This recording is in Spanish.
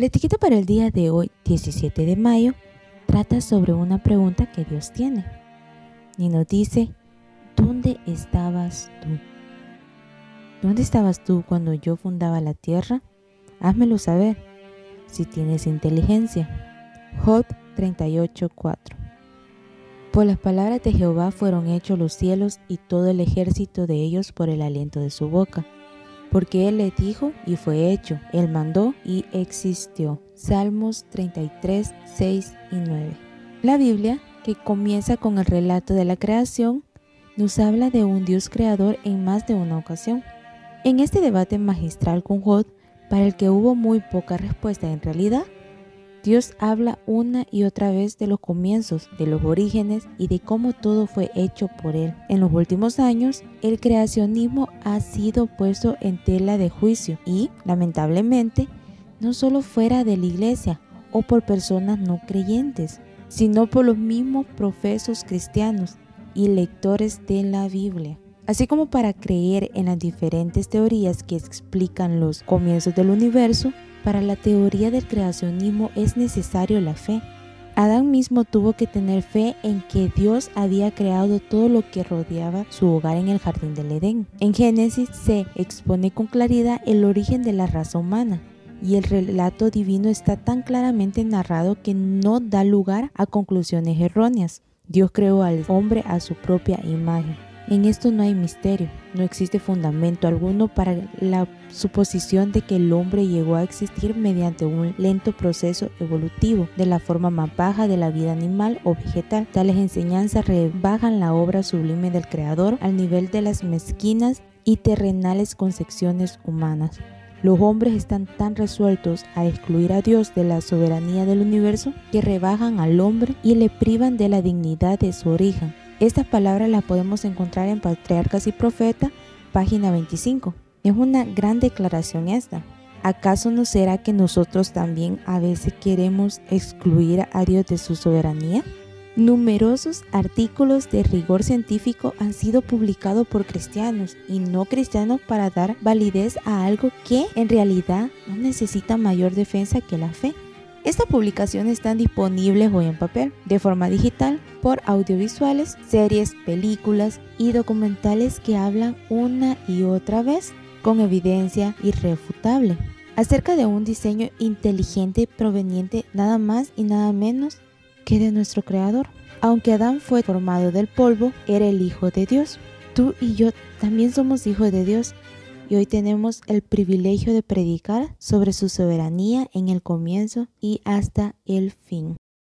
La etiqueta para el día de hoy, 17 de mayo, trata sobre una pregunta que Dios tiene. Y nos dice, ¿dónde estabas tú? ¿Dónde estabas tú cuando yo fundaba la tierra? Házmelo saber, si tienes inteligencia. Job 38:4 Por las palabras de Jehová fueron hechos los cielos y todo el ejército de ellos por el aliento de su boca porque Él le dijo y fue hecho, Él mandó y existió. Salmos 33, 6 y 9. La Biblia, que comienza con el relato de la creación, nos habla de un Dios creador en más de una ocasión. En este debate magistral con Job, para el que hubo muy poca respuesta en realidad, Dios habla una y otra vez de los comienzos, de los orígenes y de cómo todo fue hecho por Él. En los últimos años, el creacionismo ha sido puesto en tela de juicio y, lamentablemente, no solo fuera de la iglesia o por personas no creyentes, sino por los mismos profesos cristianos y lectores de la Biblia. Así como para creer en las diferentes teorías que explican los comienzos del universo, para la teoría del creacionismo es necesario la fe. Adán mismo tuvo que tener fe en que Dios había creado todo lo que rodeaba su hogar en el jardín del Edén. En Génesis se expone con claridad el origen de la raza humana y el relato divino está tan claramente narrado que no da lugar a conclusiones erróneas. Dios creó al hombre a su propia imagen. En esto no hay misterio, no existe fundamento alguno para la suposición de que el hombre llegó a existir mediante un lento proceso evolutivo de la forma más baja de la vida animal o vegetal. Tales enseñanzas rebajan la obra sublime del Creador al nivel de las mezquinas y terrenales concepciones humanas. Los hombres están tan resueltos a excluir a Dios de la soberanía del universo que rebajan al hombre y le privan de la dignidad de su origen esta palabra la podemos encontrar en Patriarcas y Profeta, página 25. Es una gran declaración esta. ¿Acaso no será que nosotros también a veces queremos excluir a Dios de su soberanía? Numerosos artículos de rigor científico han sido publicados por cristianos y no cristianos para dar validez a algo que en realidad no necesita mayor defensa que la fe. Estas publicaciones están disponibles hoy en papel, de forma digital, por audiovisuales, series, películas y documentales que hablan una y otra vez con evidencia irrefutable acerca de un diseño inteligente proveniente nada más y nada menos que de nuestro Creador. Aunque Adán fue formado del polvo, era el Hijo de Dios. Tú y yo también somos hijos de Dios y hoy tenemos el privilegio de predicar sobre su soberanía en el comienzo y hasta el fin.